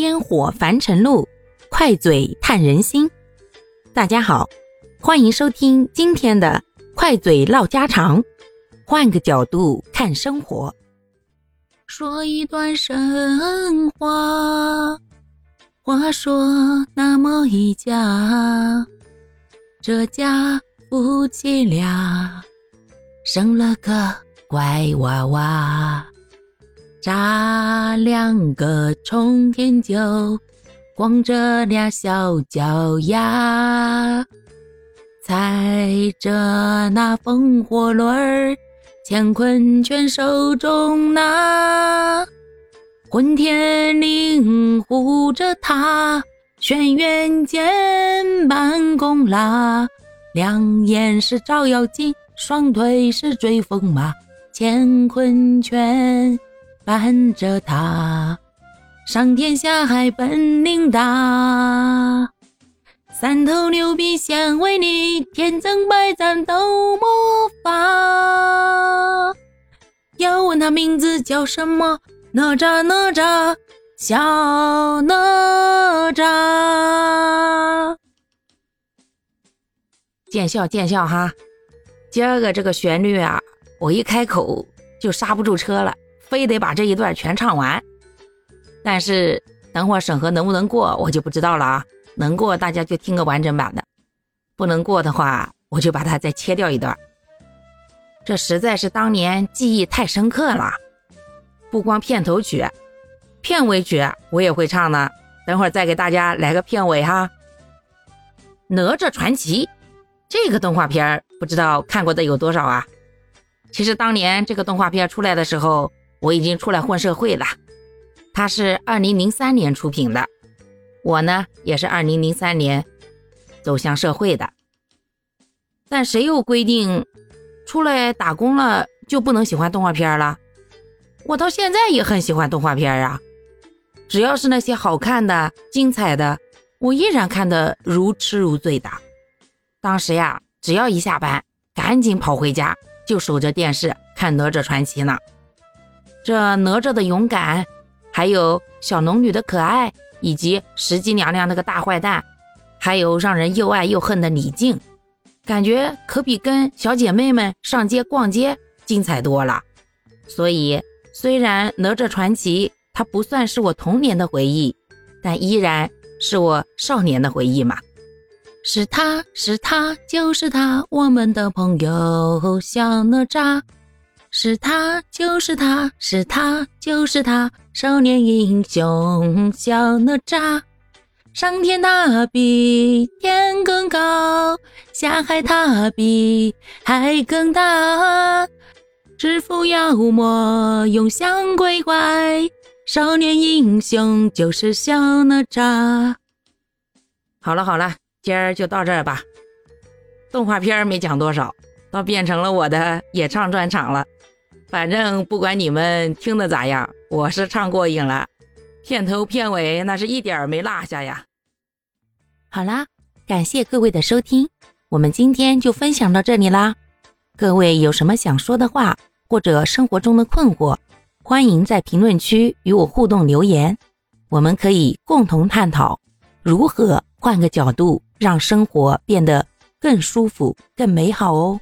烟火凡尘路，快嘴探人心。大家好，欢迎收听今天的快嘴唠家常，换个角度看生活，说一段神话。话说那么一家，这家夫妻俩生了个乖娃娃。扎两个冲天鹫，光着俩小脚丫，踩着那风火轮儿，乾坤圈手中拿。混天绫护着他，轩辕剑满弓拉，两眼是照妖镜，双腿是追风马，乾坤圈。伴着他，上天下海本领大，三头六臂显威力，天增百战斗魔法。要问他名字叫什么？哪吒哪吒，小哪吒。见笑见笑哈，今儿个这个旋律啊，我一开口就刹不住车了。非得把这一段全唱完，但是等会儿审核能不能过，我就不知道了啊。能过大家就听个完整版的，不能过的话，我就把它再切掉一段。这实在是当年记忆太深刻了，不光片头曲，片尾曲我也会唱呢。等会儿再给大家来个片尾哈。哪吒传奇这个动画片不知道看过的有多少啊？其实当年这个动画片出来的时候。我已经出来混社会了，他是二零零三年出品的，我呢也是二零零三年走向社会的。但谁又规定出来打工了就不能喜欢动画片了？我到现在也很喜欢动画片啊，只要是那些好看的、精彩的，我依然看得如痴如醉的。当时呀，只要一下班，赶紧跑回家就守着电视看《哪吒传奇》呢。这哪吒的勇敢，还有小龙女的可爱，以及石矶娘娘那个大坏蛋，还有让人又爱又恨的李靖，感觉可比跟小姐妹们上街逛街精彩多了。所以，虽然哪吒传奇它不算是我童年的回忆，但依然是我少年的回忆嘛。是他是他就是他，我们的朋友小哪吒。是他，就是他，是他，就是他，少年英雄小哪吒。上天他比天更高，下海他比海更大。制服妖魔，永相归怀。少年英雄就是小哪吒。好了好了，今儿就到这儿吧。动画片没讲多少，倒变成了我的演唱专场了。反正不管你们听的咋样，我是唱过瘾了，片头片尾那是一点儿没落下呀。好啦，感谢各位的收听，我们今天就分享到这里啦。各位有什么想说的话，或者生活中的困惑，欢迎在评论区与我互动留言，我们可以共同探讨如何换个角度让生活变得更舒服、更美好哦。